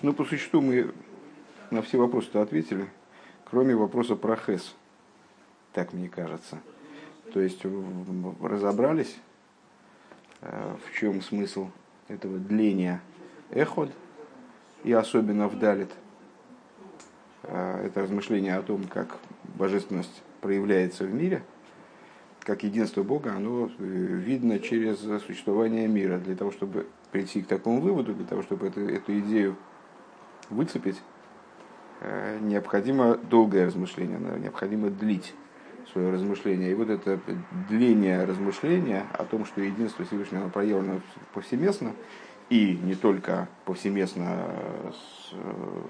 Ну, по существу мы на все вопросы-то ответили, кроме вопроса про Хес. Так мне кажется. То есть разобрались, э, в чем смысл этого дления эход, и особенно в Далит. Э, это размышление о том, как божественность проявляется в мире, как единство Бога, оно э, видно через существование мира. Для того, чтобы прийти к такому выводу, для того, чтобы эту, эту идею выцепить, э, необходимо долгое размышление, необходимо длить свое размышление. И вот это дление размышления о том, что единство Всевышнего проявлено повсеместно, и не только повсеместно, с, э,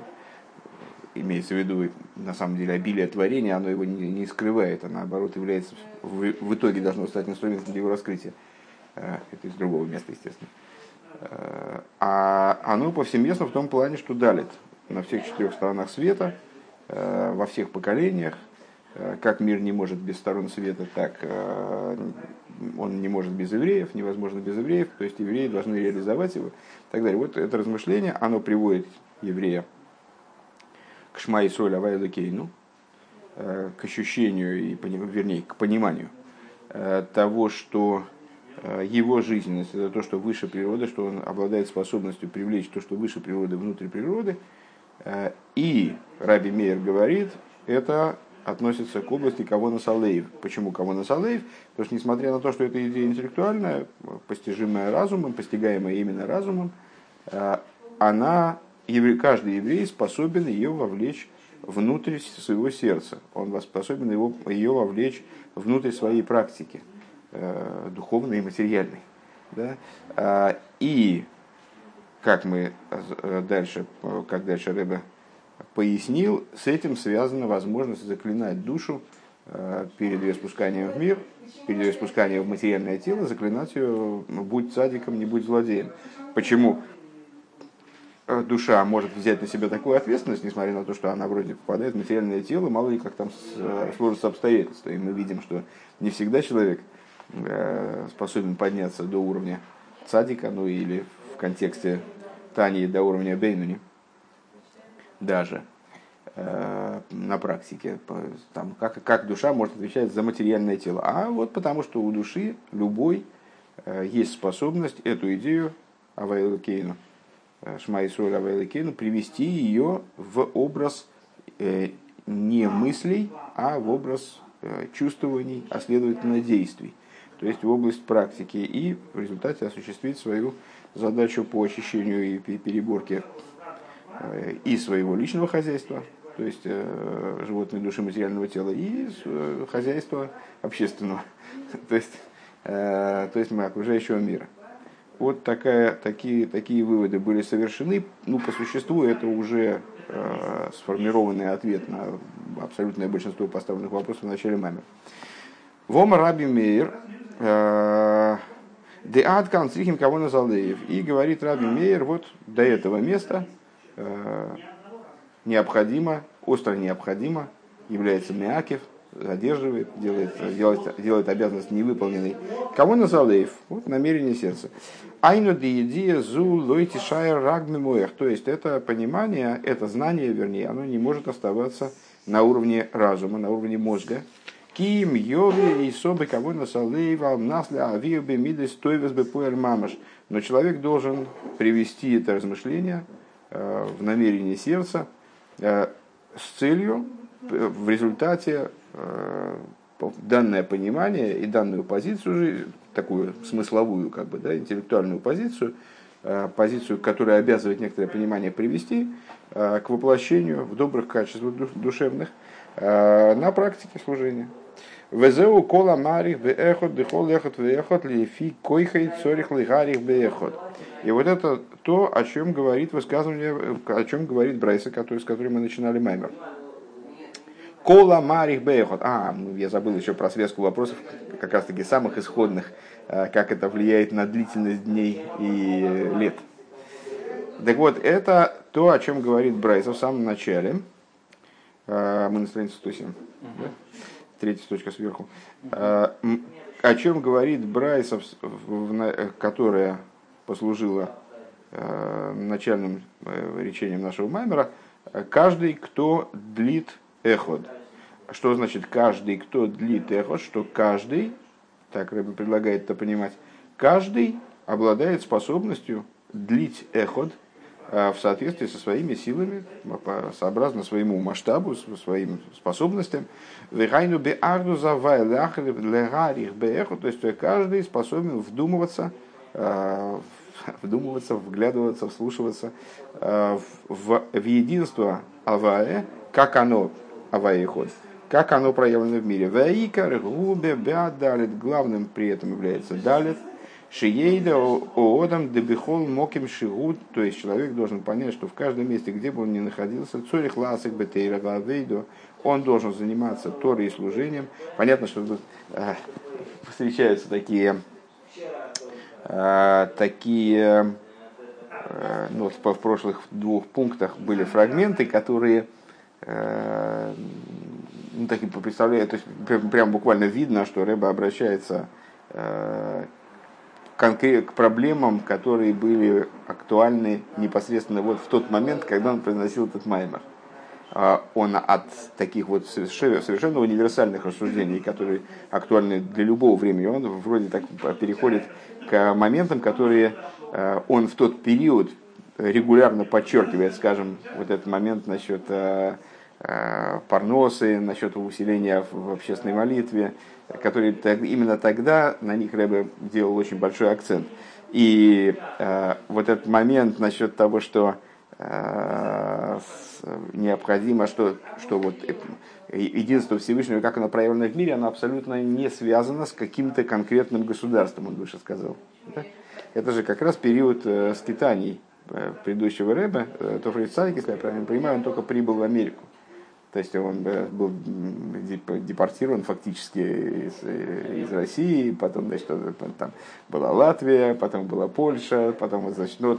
имеется в виду на самом деле обилие творения, оно его не, не скрывает, а наоборот является в, в итоге должно стать инструментом для его раскрытия. Э, это из другого места, естественно. Э, а оно повсеместно в том плане, что далит на всех четырех сторонах света, э, во всех поколениях, э, как мир не может без сторон света, так он не может без евреев, невозможно без евреев, то есть евреи должны реализовать его и так далее. Вот это размышление, оно приводит еврея к шма и соль авайлакейну, к ощущению, и, вернее, к пониманию того, что Э, его жизненность, это то, что выше природы, что он обладает способностью привлечь то, что выше природы, внутрь природы. Э, и Раби Мейер говорит, это относится к области Кавона Салеев. Почему Кавона Салеев? Потому что, несмотря на то, что это идея интеллектуальная, постижимая разумом, постигаемая именно разумом, э, она, каждый еврей способен ее вовлечь внутрь своего сердца. Он способен его, ее вовлечь внутрь своей практики. Э, духовный и материальный. Да? А, и как мы э, дальше, как дальше Рэбе пояснил, с этим связана возможность заклинать душу э, перед ее спусканием в мир, перед ее спусканием в материальное тело, заклинать ее «будь садиком, не будь злодеем». Почему душа может взять на себя такую ответственность, несмотря на то, что она вроде попадает в материальное тело, мало ли как там сложатся обстоятельства. И мы видим, что не всегда человек – Э, способен подняться до уровня цадика, ну или в контексте Тани до уровня Бейнуни, даже э, на практике, там, как, как душа может отвечать за материальное тело. А вот потому что у души любой э, есть способность эту идею Авайлакейну, Шмайсуэль Авайлакейну, привести ее в образ не мыслей, а в образ чувствований, а следовательно действий то есть в область практики, и в результате осуществить свою задачу по очищению и переборке э, и своего личного хозяйства, то есть э, животной души материального тела, и э, хозяйства общественного, то есть, то есть окружающего мира. Вот такая, такие, такие выводы были совершены. Ну, по существу это уже э, сформированный ответ на абсолютное большинство поставленных вопросов в начале маме. Вома Раби Мейер Э, Де Адкан Срихим кого Назалеев. И говорит Раби Мейер, вот до этого места э, необходимо, остро необходимо, является Миакев, задерживает, делает, делает, делает обязанность невыполненной. Кого Назалеев? Вот намерение сердца. Айну диедия зу лойти шайр рагмимуэх. То есть это понимание, это знание, вернее, оно не может оставаться на уровне разума, на уровне мозга, Ким, Йови и Собы, кого насалейва, насля, авио, бемиды, стойвес, бепуэль, мамаш. Но человек должен привести это размышление э, в намерение сердца э, с целью в результате э, данное понимание и данную позицию, такую смысловую, как бы, да, интеллектуальную позицию, позицию, которая обязывает некоторое понимание привести к воплощению в добрых качествах душевных на практике служения. Везеу кола марих беэхот, дехол эхот веэхот, лифи койхай цорих лигарих беэхот. И вот это то, о чем говорит высказывание, о чем говорит Брайса, который, с которым мы начинали Маймер. Кола марих беэхот. А, я забыл еще про связку вопросов, как раз таки самых исходных, э, как это влияет на длительность дней и лет. Так вот, это то, о чем говорит Брайса в самом начале. Э, мы на странице 107. Uh-huh. Третья точка сверху, э, о чем говорит Брайсов, которая послужила начальным речением нашего Маймера, каждый, кто длит эход. Что значит каждый, кто длит эход? Что каждый, так Рэбби предлагает это понимать, каждый обладает способностью длить эход – Э, в соответствии со своими силами, сообразно своему масштабу, своим способностям. То есть каждый способен вдумываться, э, вдумываться, вглядываться, вслушиваться в, в единство Авае, как оно, Авае ход, как оно проявлено в мире. Ваикар, беадалит, главным при этом является далит, Шиейда оодам дебихол моким шигут, то есть человек должен понять, что в каждом месте, где бы он ни находился, цорих ласик бетейра вавейдо, он должен заниматься Торой и служением. Понятно, что э, встречаются такие, э, такие э, ну, в, в прошлых двух пунктах были фрагменты, которые э, ну, так представляют, то есть прям, буквально видно, что Рэба обращается э, к проблемам, которые были актуальны непосредственно вот в тот момент, когда он произносил этот маймер. А, он от таких вот совершенно универсальных рассуждений, которые актуальны для любого времени, он вроде так переходит к моментам, которые а, он в тот период регулярно подчеркивает, скажем, вот этот момент насчет а, парносы, насчет усиления в общественной молитве, которые именно тогда на них Рэбе делал очень большой акцент. И э, вот этот момент насчет того, что э, необходимо, что, что вот единство Всевышнего, как оно проявлено в мире, оно абсолютно не связано с каким-то конкретным государством, он выше сказал. Это же как раз период э, скитаний э, предыдущего Рэба, э, Тофрид Садик, если я правильно понимаю, он только прибыл в Америку. То есть он был депортирован фактически из, из России, потом значит, там была Латвия, потом была Польша, потом, значит, ну,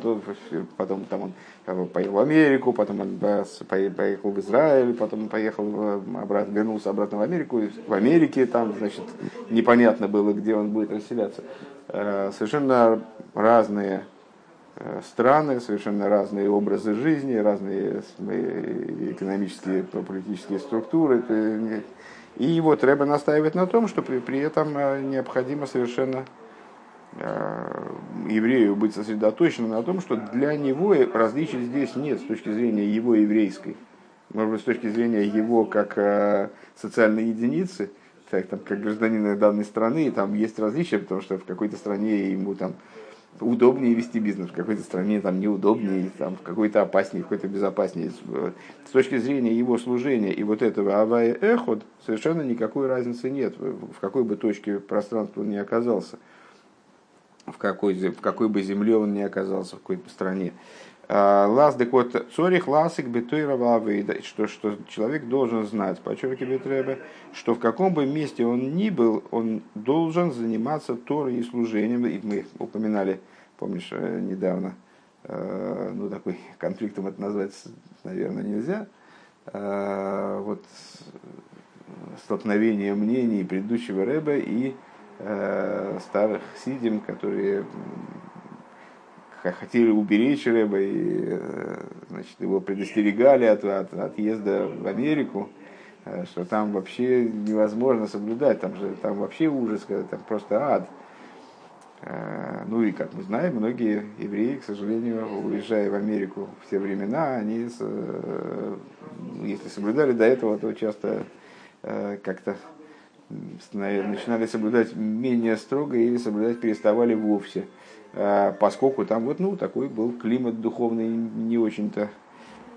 потом там он поехал в Америку, потом он поехал в Израиль, потом поехал обратно, вернулся обратно в Америку. В Америке там, значит, непонятно было, где он будет расселяться. Э, совершенно разные Э, страны, совершенно разные образы жизни, разные э, экономические, политические структуры. И вот Рэбе настаивает на том, что при, при этом э, необходимо совершенно еврею быть сосредоточенным на том, что для него различий здесь нет с точки зрения его еврейской. Может быть, с точки зрения его как социальной единицы, так, там, как гражданина данной страны, там есть различия, потому что в какой-то стране ему там удобнее вести бизнес, в какой-то стране там неудобнее, там, в какой-то опаснее, в какой-то безопаснее. С точки зрения его служения и вот этого авая эход совершенно никакой разницы нет, в какой бы точке пространства он ни оказался, в какой, в какой бы земле он ни оказался, в какой бы стране. А, лаз декот цорих ласик бетойрова что, что человек должен знать, подчеркивает Рэбе, что в каком бы месте он ни был, он должен заниматься Торой и служением. И мы упоминали, помнишь, э, недавно, э, ну такой конфликтом это назвать, наверное, нельзя. Э, вот столкновение мнений предыдущего Рэбе и старых сидим, которые хотели уберечь Рэба, и э, значит, его предостерегали от, от отъезда в Америку, э, что там вообще невозможно соблюдать, там же там вообще ужас, там просто ад. Э, ну и, как мы знаем, многие евреи, к сожалению, уезжая в Америку в те времена, они, если соблюдали до этого, то часто как-то начинали соблюдать менее строго или соблюдать переставали вовсе. Э, поскольку там вот ну, такой был климат духовный не очень-то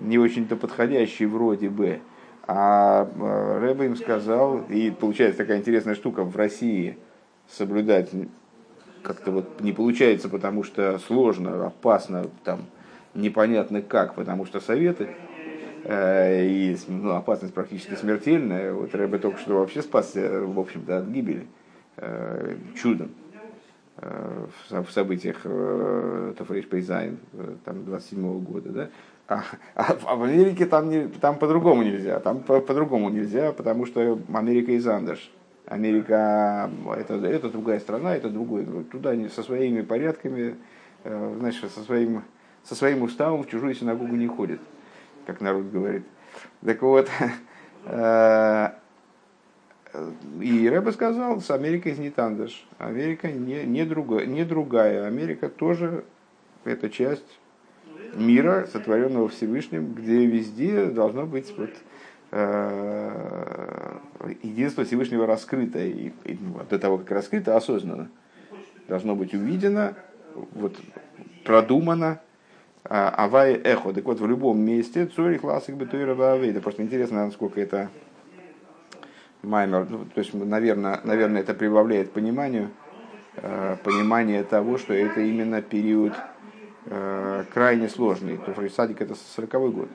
не очень-то подходящий вроде бы. А э, Рэбе им сказал, и получается такая интересная штука, в России соблюдать как-то вот не получается, потому что сложно, опасно, там непонятно как, потому что советы, э, и ну, опасность практически смертельная. Вот Рэбе только что вообще спасся, в общем-то, от гибели э, чудом. Э, в событиях э, תרפ״ז э, там 27 года, да, а, а, а в Америке там, не, там по-другому нельзя, там по- по-другому нельзя, потому что אַמעריקע איז אַנדערש. Америка это, это другая страна, это другой. Туда они со своими порядками, значит, со своим со своим уставом в чужую синагогу не ходит, как народ говорит. Так вот, и Рэба сказал, с Америкой не тандаш. Америка не, не, другая, не другая. Америка тоже это часть мира, сотворенного Всевышним, где везде должно быть вот, э, единство Всевышнего раскрыто. И, и до того, как раскрыто, осознанно. Должно быть увидено, вот, продумано, а, авай эхо. Так вот, в любом месте цори классик бетуира Это Просто интересно, насколько это маймер. Ну, то есть, наверное, наверное, это прибавляет пониманию, э, понимание того, что это именно период э, крайне сложный. То есть, садик это 40 год.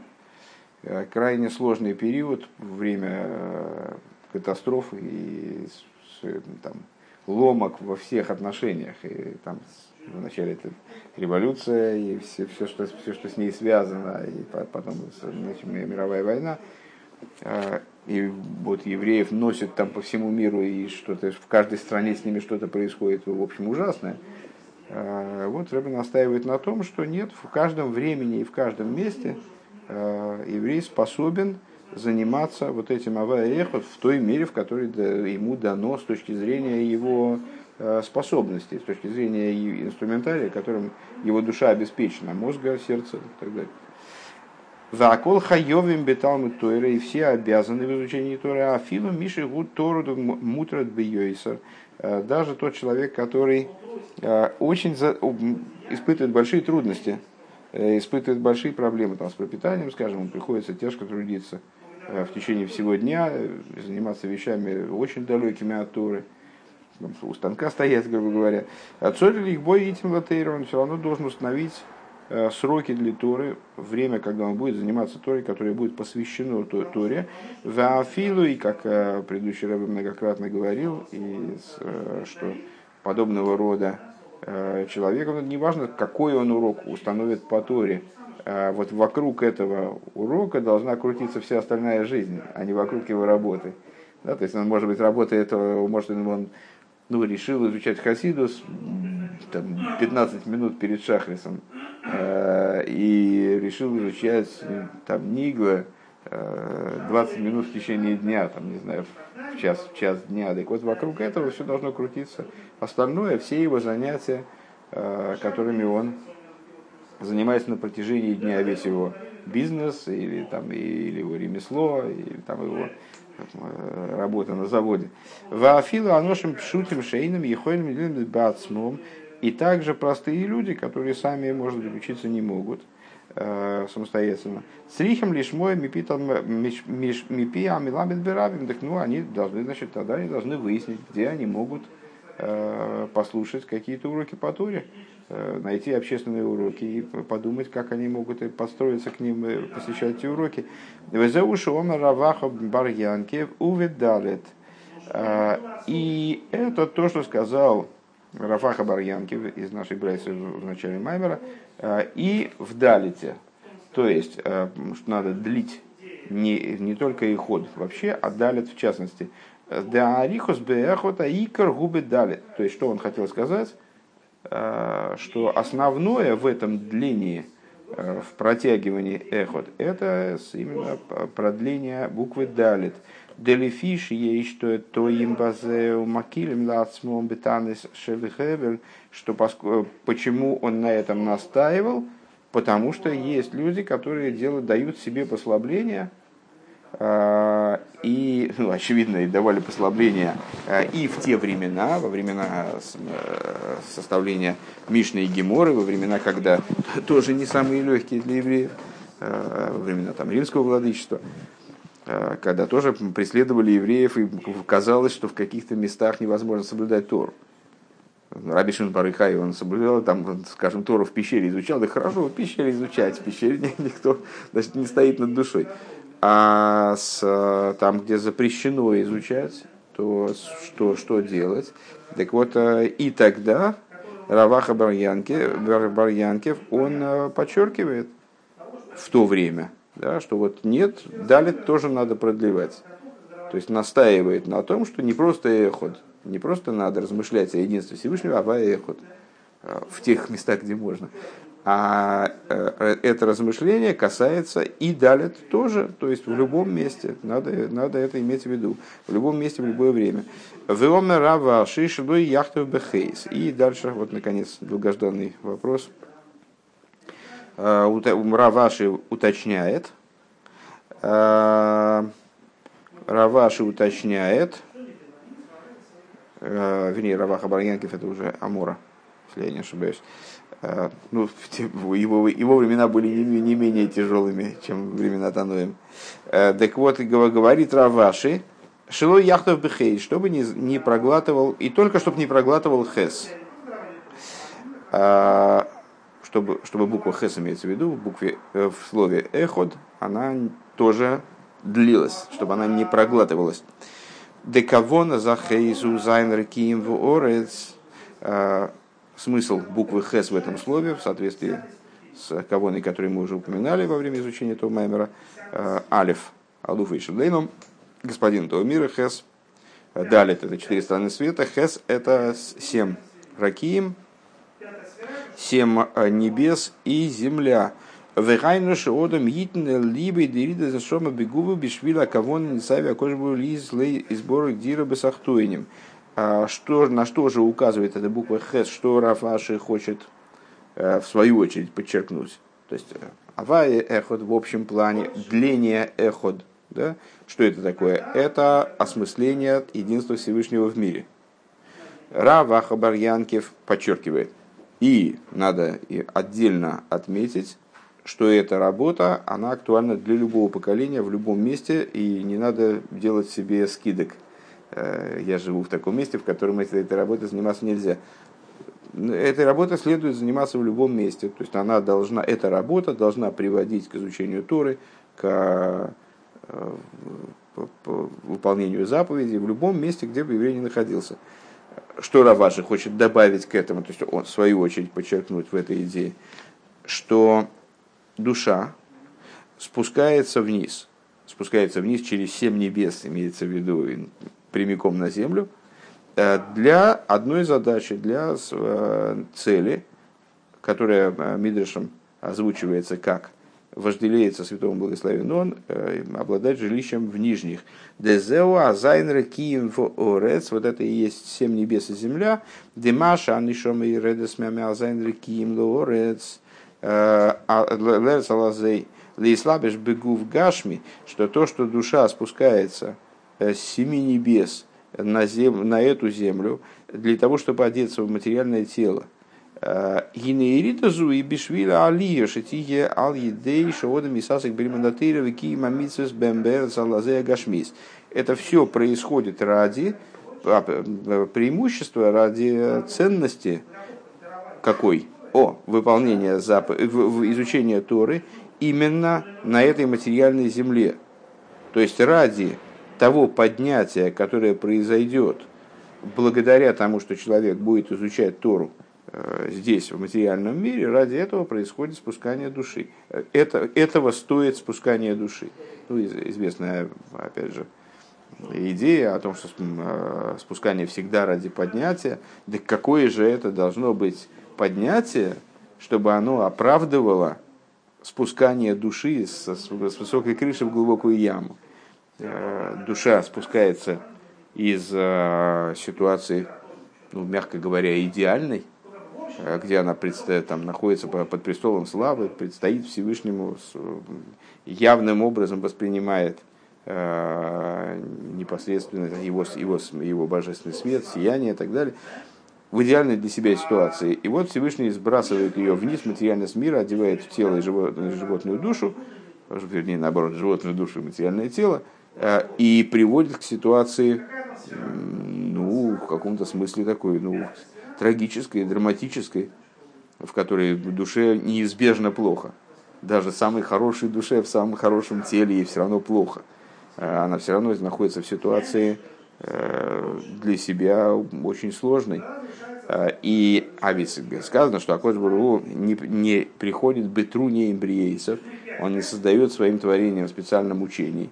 Э, крайне сложный период, время катастрофы и там, ломок во всех отношениях. И там вначале это революция и все, все, что, все, что с ней связано, и потом значит, мировая война. И вот евреев носят там по всему миру, и что-то в каждой стране с ними что-то происходит, в общем, ужасное. Вот Рэбби настаивает на том, что нет, в каждом времени и в каждом месте еврей способен заниматься вот этим аваэхот в той мере, в которой ему дано с точки зрения его способностей, с точки зрения инструментария, которым его душа обеспечена, мозга, сердца и так далее. Закол хайовим беталмы Тойра, и все обязаны в изучении Торы, а филу Миши гуд Тору мутрат бейойсер. Э, даже тот человек, который э, очень за, испытывает большие трудности, э, испытывает большие проблемы там, с пропитанием, скажем, ему приходится тяжко трудиться в течение всего дня, заниматься вещами очень далекими от Торы, у станка стоять, грубо говоря. Отцоль их бой этим он все равно должен установить сроки для Торы, время, когда он будет заниматься Торой, которое будет посвящено Торе. Вафилу, и как э, предыдущий раб многократно говорил, и, э, что подобного рода человек, ну, неважно, какой он урок установит по Торе, вот вокруг этого урока должна крутиться вся остальная жизнь, а не вокруг его работы. Да, то есть он, может быть, работает, может, он ну, решил изучать Хасидус там, 15 минут перед Шахрисом э, и решил изучать там, Нигла э, 20 минут в течение дня, там, не знаю, в час, в час дня. Так вот, вокруг этого все должно крутиться. Остальное, все его занятия, э, которыми он занимается на протяжении дня, весь его бизнес или, там, или его ремесло, или там, его работа на заводе. Ваафилу аношим пшутим шейным ехойным бацмом. И также простые люди, которые сами, может быть, учиться не могут э, самостоятельно. С рихом лишь мой мипи амиламит берабим. Так ну, они должны, значит, тогда они должны выяснить, где они могут э, послушать какие-то уроки по туре. Э, найти общественные уроки и подумать, как они могут подстроиться к ним, э, посещать эти уроки. Везеуши омер раваха барьянке увидалет. Э, и это то, что сказал Рафаха Барьянки из нашей брайсы в начале Маймера, и в Далите. То есть, что надо длить не, не только и ход вообще, а далит в частности. Да арихос беэхота икар губы далит. То есть, что он хотел сказать? Э, что основное в этом длении, э, в протягивании эхот, это именно продление буквы далит. Делифиш есть что то им базе макилем лацмом бетанис шевихевель, что почему он на этом настаивал, потому что есть люди, которые делают, дают себе послабления, а, и, ну, очевидно, и давали послабления а, и в те времена, во времена э, составления Мишны и Геморы, во времена, когда тоже не самые легкие для евреев, во времена там, римского владычества, когда тоже преследовали евреев, и казалось, что в каких-то местах невозможно соблюдать Тору. Раби Шин Барыхай, он соблюдал, там, скажем, Тору в пещере изучал, да хорошо, в пещере изучать, в пещере никто значит, не стоит над душой. А с, там, где запрещено изучать, то что, что делать? Так вот, э, и тогда Раваха Барьянкев, он э, подчеркивает в то время, да, что вот нет, далит тоже надо продлевать. То есть настаивает на том, что не просто эход, не просто надо размышлять о единстве Всевышнего, а эход э, в тех местах, где можно, А э, это размышление касается и далит тоже, то есть в любом месте, надо, надо это иметь в виду, в любом месте, в любое время. Веомер Рава Шишлой Яхтов Бехейс. И дальше, вот наконец, долгожданный вопрос. Э, Раваши уточняет, э, Раваши уточняет, вернее, Раваха Барьянкев это уже Амора, если я не ошибаюсь. А, ну, его, его времена были не, не менее тяжелыми, чем времена Тануем. А, так вот, говорит Раваши, Шилой яхтов бехей, чтобы не, не проглатывал, и только чтобы не проглатывал хес. А, чтобы, чтобы буква хес имеется в виду, в, букве, э, в слове эход, она тоже длилась, чтобы она не проглатывалась. Декавона за хейзу зайн рекием в орец смысл буквы «хес» в этом слове, в соответствии с кавоной, который мы уже упоминали во время изучения этого маймера, э, алиф, алуфа и шедлейном, господин этого мира, хес, далит это четыре стороны света, хес это семь ракием, семь э, небес и земля. Вегайну шеодам йитн либо дерида за шома бегувы бишвила кавон нисави акошбу лиз лей изборы дира бесахтуинем. А что, на что же указывает эта буква Хес, что Рафаши хочет э, в свою очередь подчеркнуть? То есть э, Авая эход в общем плане, дление эход. Да? Что это такое? Это осмысление единства Всевышнего в мире. Рава Хабарьянкев подчеркивает. И надо отдельно отметить, что эта работа, она актуальна для любого поколения, в любом месте, и не надо делать себе скидок – я живу в таком месте, в котором этой, этой работой заниматься нельзя. Этой работой следует заниматься в любом месте. То есть она должна, эта работа должна приводить к изучению Торы, к э, выполнению заповедей в любом месте, где бы еврей не находился. Что Раваши хочет добавить к этому, то есть он в свою очередь подчеркнуть в этой идее, что душа спускается вниз, спускается вниз через семь небес, имеется в виду прямиком на землю, э, для одной задачи, для э, цели, которая э, Мидришем озвучивается как вожделеется святому благословен он, обладать жилищем в нижних. Дезеу азайнре кием орец, вот это и есть семь небес и земля. Демаша анишом и редес мями азайнре кием ло орец. А, лерц алазей лейслабеш бегу в гашми, что то, что душа спускается с семи небес на, зем, на эту землю для того, чтобы одеться в материальное тело. Э, Гинеиритазу и бишвила алия шатие ал едей шоодам мисасик бримандатыра вики мамицус бембер залазея гашмис. Это все происходит ради а, э, преимущества, ради ценности какой? О, выполнение зап... изучения Торы именно на этой материальной земле. То есть ради того поднятия, которое произойдет благодаря тому, что человек будет изучать Тору э, здесь, в материальном мире, ради этого происходит спускание души. Это, этого стоит спускание души. Ну, известная, опять же, идея о том, что э, спускание всегда ради поднятия. Да какое же это должно быть поднятие, чтобы оно оправдывало спускание души с, с высокой крыши в глубокую яму. Э, душа спускается из э, ситуации, ну, мягко говоря, идеальной, э, где она предстоит, там, находится под престолом славы, предстоит Всевышнему, явным образом воспринимает непосредственно его, его, его божественный свет, сияние и так далее, в идеальной для себя ситуации. И вот Всевышний сбрасывает ее вниз, материальность мира, одевает в тело и животную душу, вернее, наоборот, животную душу и материальное тело – и приводит к ситуации, ну, в каком-то смысле такой, ну, трагической, драматической, в которой душе неизбежно плохо. Даже самой хорошей душе в самом хорошем теле ей все равно плохо. Э, она все равно находится в ситуации э, для себя очень сложной. И, а ведь сказано, что Акош не, не приходит бетру не эмбриейцев, он не создает своим творением специально мучений.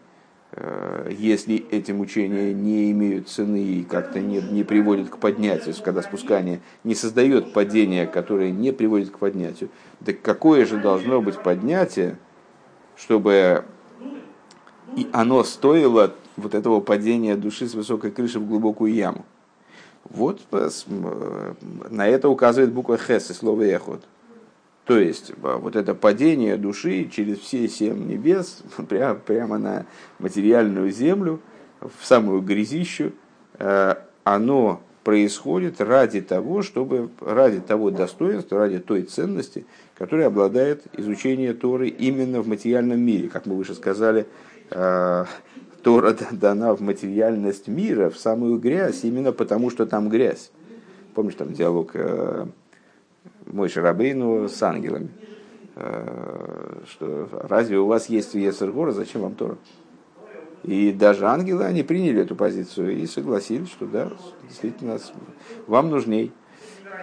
Э, если эти мучения не имеют цены и как-то не, не приводят к поднятию, когда спускание не создает падение, которое не приводит к поднятию, так какое же должно быть поднятие, чтобы и оно стоило вот этого падения души с высокой крыши в глубокую яму? Вот э, э, на это указывает буква Хес и слово Эхот. То есть вот это падение души через все семь небес прямо, прямо на материальную землю, в самую грязищу, э, оно происходит ради того, чтобы, ради того достоинства, ради той ценности, которой обладает изучение Торы именно в материальном мире. Как мы выше сказали, э, Тора дана в материальность мира, в самую грязь, именно потому, что там грязь. Помнишь, там диалог э, мой Шарабейну с ангелами. Э, что разве у вас есть Ецергора, зачем вам Тора? И даже ангелы, они приняли эту позицию и согласились, что да, действительно, вам нужней.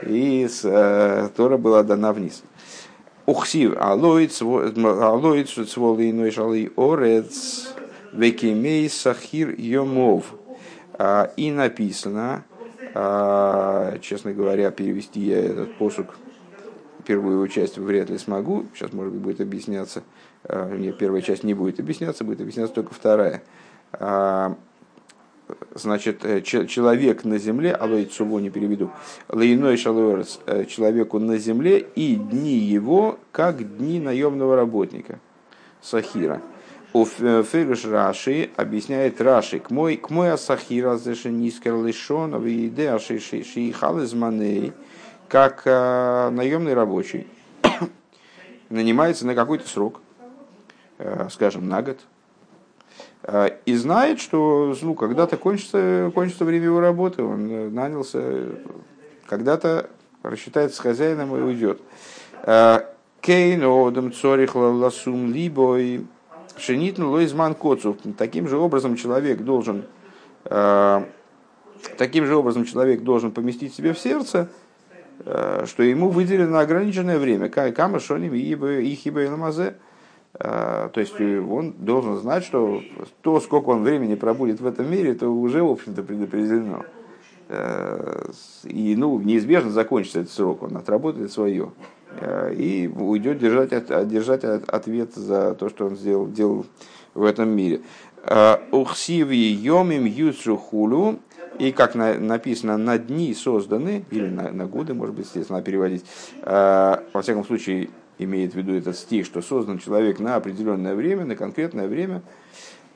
И с, э, Тора была дана вниз. Ухсив, алоид, шуцволы иной шалы орец, векимей сахир йомов. А, и написано, а, честно говоря, перевести я этот посук первую часть вряд ли смогу, сейчас, может быть, будет объясняться, а, нет, первая часть не будет объясняться, будет объясняться только вторая. А, значит, э, человек на земле, алой цуво не переведу, лейной шалуэрс, э, человеку на земле и дни его, как дни наемного работника, сахира. Фериш Раши объясняет Раши, к мой, к мой асахира заши нискер лишон, в еде аши шиихал из маней, как э, наемный рабочий нанимается на какой-то срок, э, скажем, на год, э, и знает, что ну, когда-то кончится, кончится время его работы, он нанялся, когда-то рассчитается с хозяином и уйдет. Кейн одам цорих ласум либой шенитн лойзман коцу. Таким же образом человек должен таким же образом человек должен поместить себе в сердце что ему выделено ограниченное время. Кама шоним и хиба и ламазе. Э, то есть он должен знать, что то, сколько он времени пробудет в этом мире, это уже, в общем-то, предопределено. Э, и ну, неизбежно закончится этот срок, он отработает свое. И уйдет держать, держать ответ за то, что он сделал, делал в этом мире. Ухсиви йомим юсру хулу и как на, написано, на дни созданы, или на, на годы, может быть, естественно, переводить, э, во всяком случае, имеет в виду этот стих, что создан человек на определенное время, на конкретное время.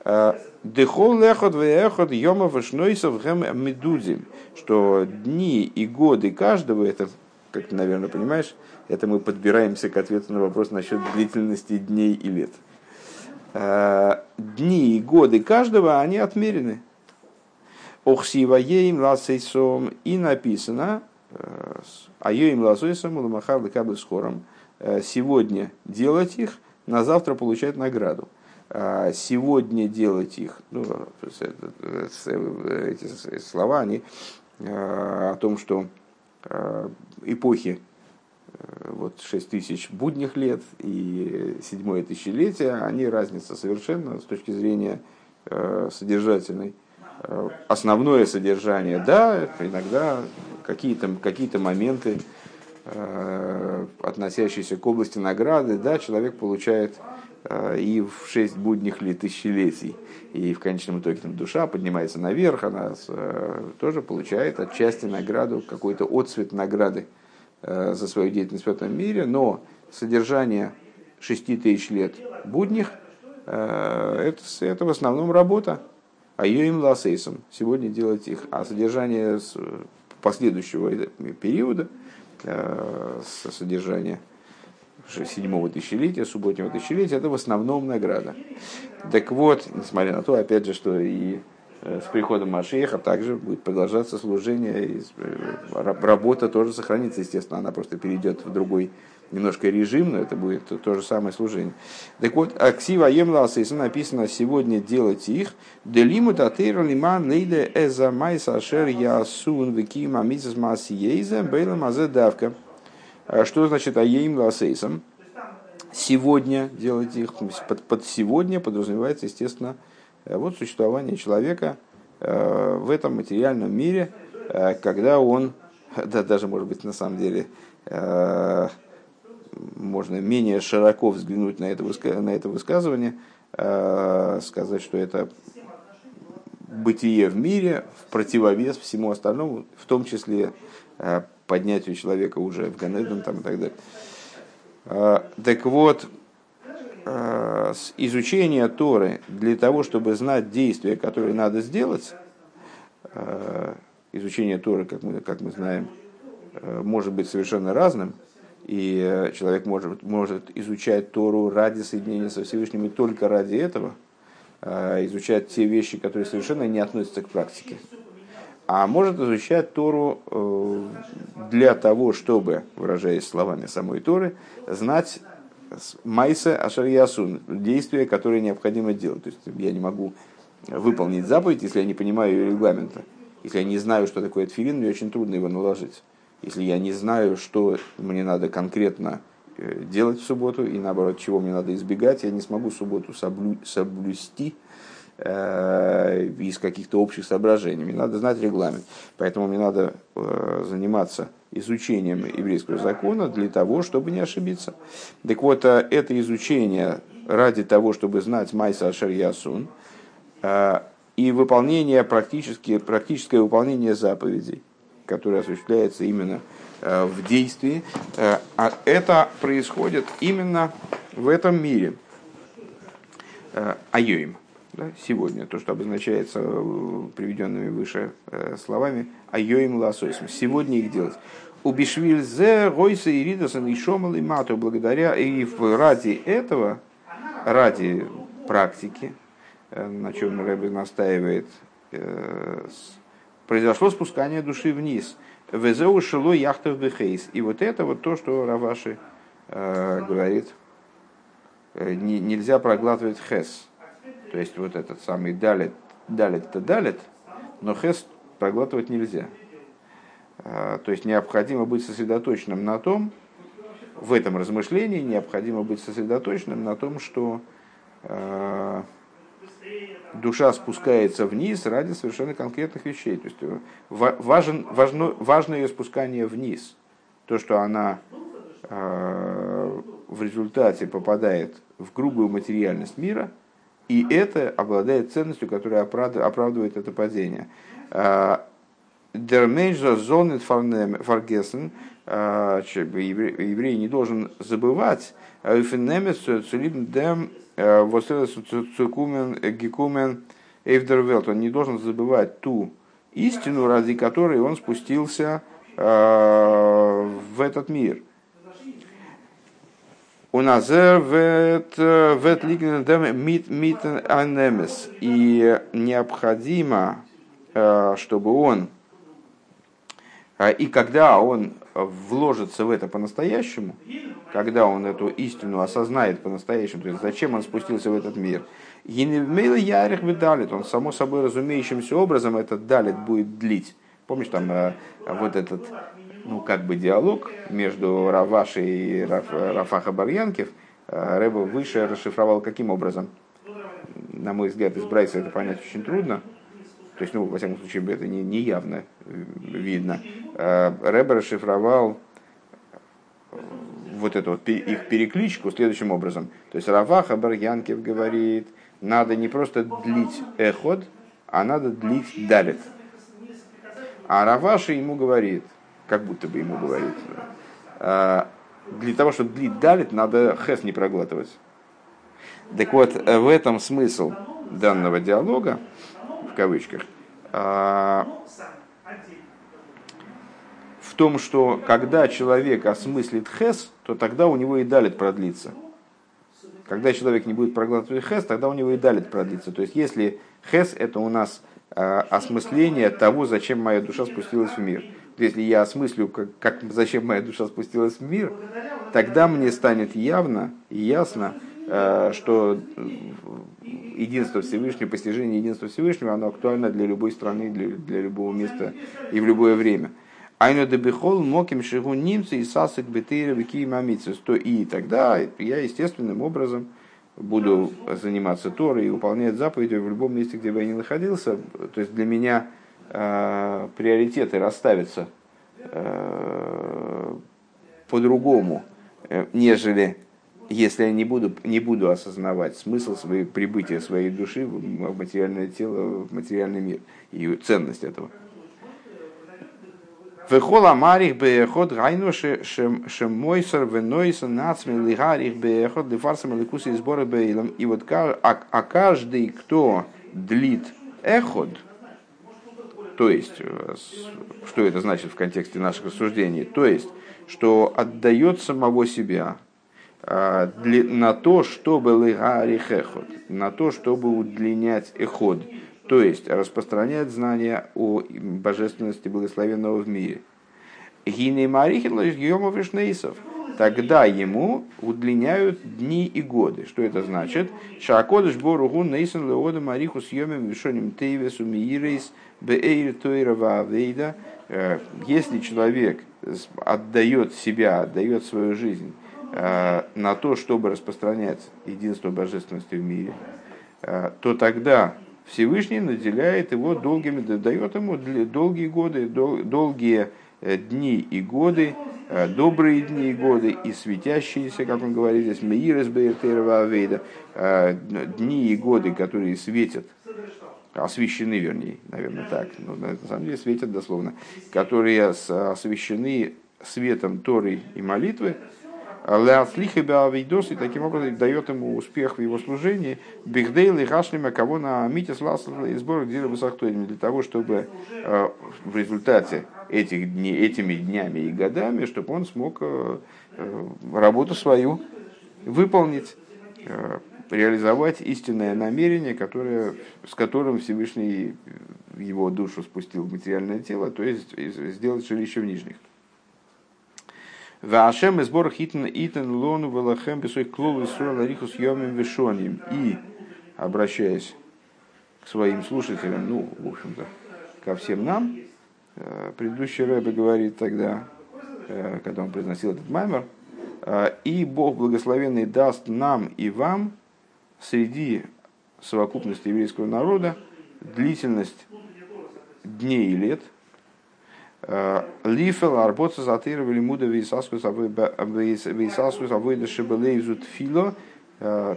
Э, Дехол лехот веехот йомов вишнойсов гэм медузим, что дни и годы каждого, это, как ты, наверное, понимаешь, это мы подбираемся к ответу на вопрос насчет длительности дней и лет. Э, дни и годы каждого, они отмерены. Охсива ейм ласейсом и написано, а ейм ласейсом уламахар лекаблы скором, сегодня делать их, на завтра получать награду. Сегодня делать их, ну, эти слова, они о том, что эпохи вот 6 тысяч будних лет и седьмое тысячелетие, они разница совершенно с точки зрения содержательной. Э, основное содержание, да, иногда какие-то какие моменты, э, относящиеся к области награды, да, человек получает э, и в шесть будних ли тысячелетий, и в конечном итоге там, душа поднимается наверх, она тоже получает отчасти награду, какой-то отцвет награды за свою деятельность в этом мире, но содержание шести тысяч лет будних это, это в основном работа, а ее им ласейсом сегодня делать их. А содержание последующего периода, э, содержание седьмого тысячелетия, субботнего тысячелетия, это в основном награда. Так вот, несмотря на то, опять же, что и э, с приходом Машеха также будет продолжаться служение, э, работа тоже сохранится, естественно, она просто перейдет в другой немножко режим, но это будет то же самое служение. Так вот, Аксива Емласа, написано сегодня делать их, Делиму Татейра Лиман Лейде Эза Майса Ашер Ясун Викима Мисас Масиейза Бейла Мазе Давка. А что значит Аем Ласейсом? Сегодня делать их, под, под сегодня подразумевается, естественно, вот существование человека в этом материальном мире, когда он, да, даже, может быть, на самом деле, можно менее широко взглянуть на это, на это высказывание, сказать, что это бытие в мире в противовес всему остальному, в том числе э, поднятию человека уже в Ганедон там, и так далее. Э, так вот, э, изучение Торы для того, чтобы знать действия, которые надо сделать, изучение Торы, как мы, как мы знаем, может быть совершенно разным, и человек может, может изучать Тору ради соединения со Всевышним и только ради этого – Э, изучать те вещи, которые совершенно не относятся к практике. А может изучать Тору э, для того, чтобы, выражаясь словами самой Торы, знать майса ашарьясун, действия, которые необходимо делать. То есть я не могу выполнить заповедь, если я не понимаю ее регламента. Если я не знаю, что такое тфилин, мне очень трудно его наложить. Если я не знаю, что мне надо конкретно Э, делать в субботу, и наоборот, чего мне надо избегать, я не смогу субботу соблю, соблюсти э, из каких-то общих соображений. Мне надо знать регламент. Поэтому мне надо э, заниматься изучением еврейского закона для того, чтобы не ошибиться. Так вот, э, это изучение ради того, чтобы знать Майса Ашер Ясун, э, и выполнение, практически, практическое выполнение заповедей, которое осуществляется именно Э, в действии, э, а это происходит именно в этом мире. Э, айоим. Да, сегодня, то, что обозначается приведенными выше словами, айоим ласойсом. Сегодня их делать. У Бишвильзе, Ройса и Ридасан и Шомал и Мату, благодаря и ради этого, ради практики, на чем Рэбби настаивает, произошло спускание души вниз – Везеу шило яхтов бехейс. И вот это вот то, что Раваши э, говорит, э, не, нельзя проглатывать хес. То есть вот этот самый далит, далит-то далит, но хес проглатывать нельзя. Э, то есть необходимо быть сосредоточенным на том, в этом размышлении необходимо быть сосредоточенным на том, что э, душа спускается вниз ради совершенно конкретных вещей. То есть э, важен, важно, важно ее спускание вниз. То, что она э, в результате попадает в грубую материальность мира, и это обладает ценностью, которая оправдывает это падение. Дерменджа зонет фаргесен, еврей не должен забывать, дем Гекумен, Эйвдервелт. Он не должен забывать ту истину, ради которой он спустился э, в этот мир. У нас вет мит мит анемес. И необходимо, э, чтобы он, э, и когда он вложится в это по-настоящему, когда он эту истину осознает по-настоящему, то есть зачем он спустился в этот мир, Ярих Видалит, он само собой разумеющимся образом этот далит будет длить. Помнишь там э, вот этот, ну как бы диалог между Равашей и Раф, Рафаха Барьянкев, э, Рэба выше расшифровал каким образом? На мой взгляд, из Брайса это понять очень трудно. То есть, ну, во всяком случае, это не, не явно э, видно. Рэба расшифровал вот эту вот их перекличку следующим образом. То есть Раваха Барьянкев говорит, надо не просто длить эход, а надо длить далит. А Раваша ему говорит, как будто бы ему говорит, «А, для того, чтобы длить далит, надо хес не проглатывать. Так вот, в этом смысл данного диалога, кавычках, а, в том, что когда человек осмыслит хес, то тогда у него и далит продлится. Когда человек не будет проглатывать хес, тогда у него и далит продлится. То есть если хес это у нас э, осмысление того, зачем моя душа спустилась в мир. Если я осмыслю, как, как, зачем моя душа спустилась в мир, тогда мне станет явно и ясно, что единство Всевышнего, постижение единства Всевышнего, оно актуально для любой страны, для, для любого места и в любое время. Айну дебихол моким шигу немцы и сасык бетейра вики мамицис. То и тогда я естественным образом буду заниматься Торой и выполнять заповеди в любом месте, где бы я ни находился. То есть для меня э, приоритеты расставятся э, по-другому, э, нежели если я не буду, не буду осознавать смысл своей прибытия своей души в материальное тело, в материальный мир и ценность этого. Вехола марих бехот гайну шемойсер венойсер нацми лигарих бехот лифарсам ликуси сборы бейлом. И вот а, а каждый, кто длит эход, то есть, э, что это значит в контексте наших рассуждений, то есть, что отдает самого себя на то, чтобы лигарих эход, на то, чтобы удлинять эход, то есть распространять знания о божественности благословенного в мире. Гиней Марихин Йомов. Тогда ему удлиняют дни и годы. Что это значит? Шакодыш Боругу Нейсон Леода Мариху Съемем Вишоним Тейвесу Миирейс Беэйр Тойрова Авейда. Э, если человек отдает себя, отдает свою жизнь на то, чтобы распространять единство божественности в мире, э, то тогда Всевышний наделяет его долгими, дает ему долгие годы, долгие э, дни и годы, э, добрые дни и годы и светящиеся, как он говорит здесь, Авейда, э, дни и годы, которые светят, освещены, вернее, наверное, так, но на самом деле светят дословно, которые освещены светом Торы и молитвы, Леаслиха Беавидос, и таким образом дает ему успех в его служении. Бихдейл и Хашлима, кого на Митис Ласла и сбор Дира Басахтоидим, для того, чтобы э, в результате этих дней, этими днями и годами, чтобы он смог э, э, работу свою выполнить, реализовать истинное намерение, которое, с которым Всевышний его душу спустил в материальное тело, то есть сделать жилище в нижних. Вашем из сбора хитн итен лону велахем бесой клолу Исруэл арихус йомим вишоним. И, обращаясь к своим слушателям, ну, в общем-то, ко всем нам, э, предыдущий Рэбе говорит тогда, э, когда он произносил этот маймер, «Э, и Бог благословенный даст нам и вам среди совокупности еврейского народа длительность дней и лет – Лифел, арбота затыра, велимуда, вейсаскус, авойда шебелейзут фило,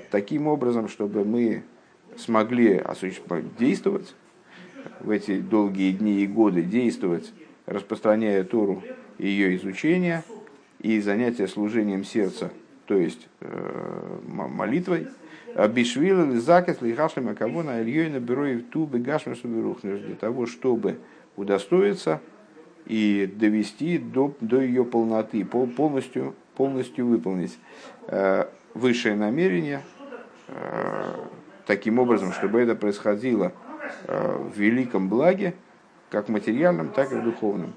таким образом, чтобы мы смогли действовать в эти долгие дни и годы, действовать, распространяя Тору и ее изучение и занятие служением сердца, то есть молитвой, Бишвила, Закет, Лихашлема, Кавона, Ильёйна, Бероев, Тубы, Гашмасу, для того, чтобы удостоиться и довести до, до ее полноты, полностью, полностью выполнить э, высшее намерение э, таким образом, чтобы это происходило э, в великом благе, как материальном, так и духовном.